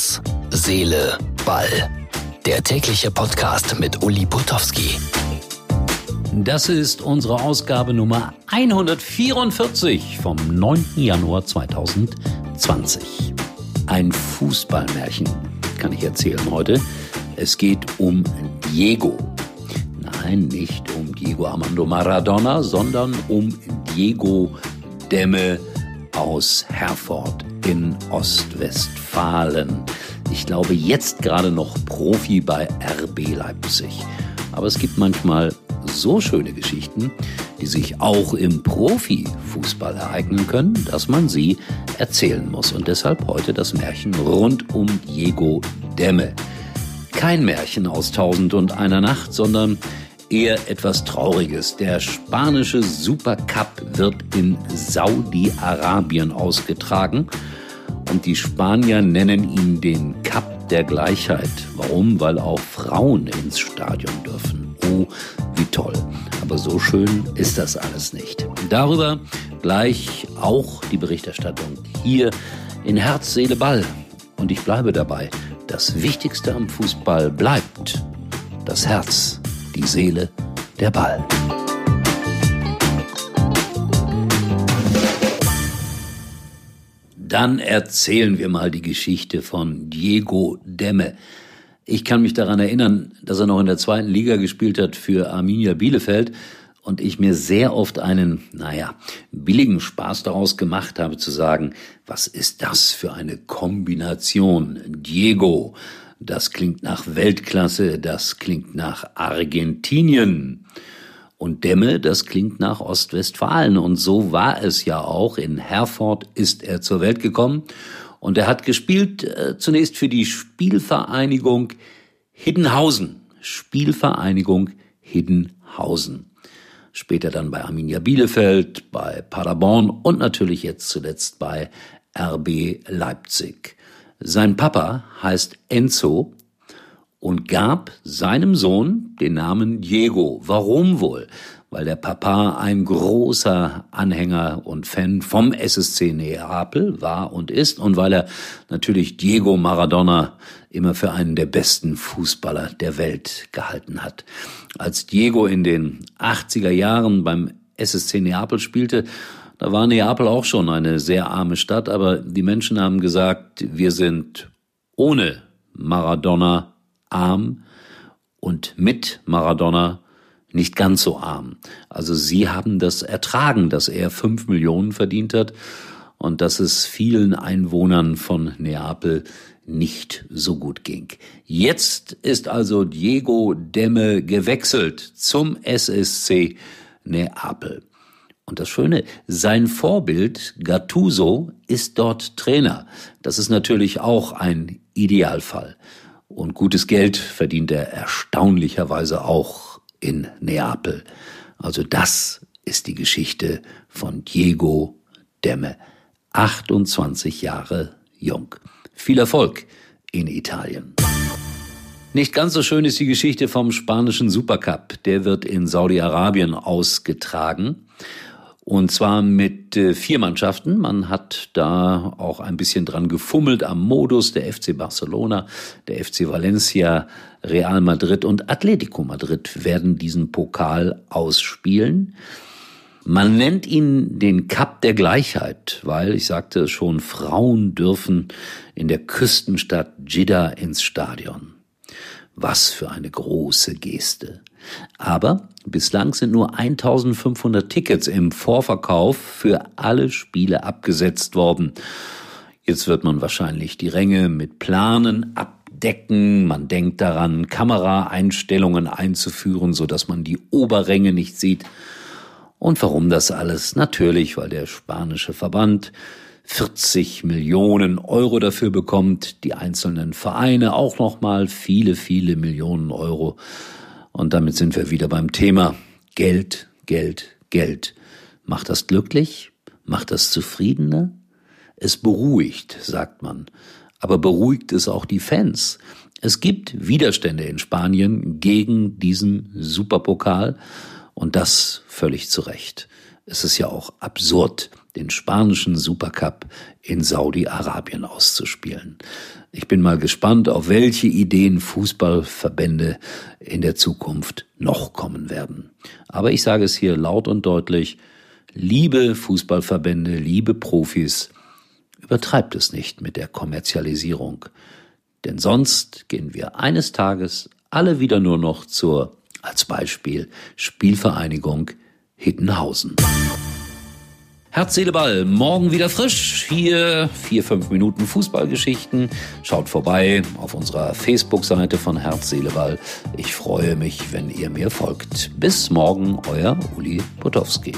Herz, Seele, Ball. Der tägliche Podcast mit Uli Putowski. Das ist unsere Ausgabe Nummer 144 vom 9. Januar 2020. Ein Fußballmärchen kann ich erzählen heute. Es geht um Diego. Nein, nicht um Diego Armando Maradona, sondern um Diego Demme aus Herford in Ostwestfalen. Ich glaube jetzt gerade noch Profi bei RB Leipzig. Aber es gibt manchmal so schöne Geschichten, die sich auch im Profifußball ereignen können, dass man sie erzählen muss. Und deshalb heute das Märchen rund um Diego Demme. Kein Märchen aus Tausend und einer Nacht, sondern eher etwas Trauriges. Der spanische Supercup wird in Saudi-Arabien ausgetragen und die Spanier nennen ihn den Cup der Gleichheit. Warum? Weil auch Frauen ins Stadion dürfen. Oh, wie toll. Aber so schön ist das alles nicht. Darüber gleich auch die Berichterstattung hier in Herz, Seele, Ball. Und ich bleibe dabei. Das Wichtigste am Fußball bleibt das Herz die Seele, der Ball. Dann erzählen wir mal die Geschichte von Diego Demme. Ich kann mich daran erinnern, dass er noch in der zweiten Liga gespielt hat für Arminia Bielefeld und ich mir sehr oft einen, naja, billigen Spaß daraus gemacht habe zu sagen, was ist das für eine Kombination? Diego, das klingt nach Weltklasse, das klingt nach Argentinien. Und Demme, das klingt nach Ostwestfalen. Und so war es ja auch. In Herford ist er zur Welt gekommen. Und er hat gespielt äh, zunächst für die Spielvereinigung Hiddenhausen. Spielvereinigung Hiddenhausen. Später dann bei Arminia Bielefeld, bei Paderborn und natürlich jetzt zuletzt bei RB Leipzig. Sein Papa heißt Enzo und gab seinem Sohn den Namen Diego. Warum wohl? Weil der Papa ein großer Anhänger und Fan vom SSC Neapel war und ist und weil er natürlich Diego Maradona immer für einen der besten Fußballer der Welt gehalten hat. Als Diego in den 80er Jahren beim SSC Neapel spielte, da war Neapel auch schon eine sehr arme Stadt, aber die Menschen haben gesagt, wir sind ohne Maradona arm und mit Maradona nicht ganz so arm. Also sie haben das ertragen, dass er fünf Millionen verdient hat und dass es vielen Einwohnern von Neapel nicht so gut ging. Jetzt ist also Diego Demme gewechselt zum SSC Neapel. Und das Schöne, sein Vorbild Gattuso ist dort Trainer. Das ist natürlich auch ein Idealfall. Und gutes Geld verdient er erstaunlicherweise auch in Neapel. Also das ist die Geschichte von Diego Demme. 28 Jahre jung. Viel Erfolg in Italien. Nicht ganz so schön ist die Geschichte vom spanischen Supercup. Der wird in Saudi-Arabien ausgetragen. Und zwar mit äh, vier Mannschaften. Man hat da auch ein bisschen dran gefummelt am Modus. Der FC Barcelona, der FC Valencia, Real Madrid und Atletico Madrid werden diesen Pokal ausspielen. Man nennt ihn den Cup der Gleichheit, weil, ich sagte es schon, Frauen dürfen in der Küstenstadt Jeddah ins Stadion. Was für eine große Geste. Aber bislang sind nur 1500 Tickets im Vorverkauf für alle Spiele abgesetzt worden. Jetzt wird man wahrscheinlich die Ränge mit Planen abdecken. Man denkt daran, Kameraeinstellungen einzuführen, so dass man die Oberränge nicht sieht. Und warum das alles? Natürlich, weil der spanische Verband 40 Millionen Euro dafür bekommt, die einzelnen Vereine auch nochmal viele, viele Millionen Euro. Und damit sind wir wieder beim Thema Geld, Geld, Geld. Macht das glücklich? Macht das zufriedener? Es beruhigt, sagt man. Aber beruhigt es auch die Fans? Es gibt Widerstände in Spanien gegen diesen Superpokal und das völlig zu Recht. Es ist ja auch absurd, den spanischen Supercup in Saudi-Arabien auszuspielen. Ich bin mal gespannt, auf welche Ideen Fußballverbände in der Zukunft noch kommen werden. Aber ich sage es hier laut und deutlich, liebe Fußballverbände, liebe Profis, übertreibt es nicht mit der Kommerzialisierung. Denn sonst gehen wir eines Tages alle wieder nur noch zur, als Beispiel, Spielvereinigung Hittenhausen. Herz, Seele, Ball. Morgen wieder frisch. Hier vier, fünf Minuten Fußballgeschichten. Schaut vorbei auf unserer Facebook-Seite von Herz, Seele, Ball. Ich freue mich, wenn ihr mir folgt. Bis morgen, euer Uli Potowski.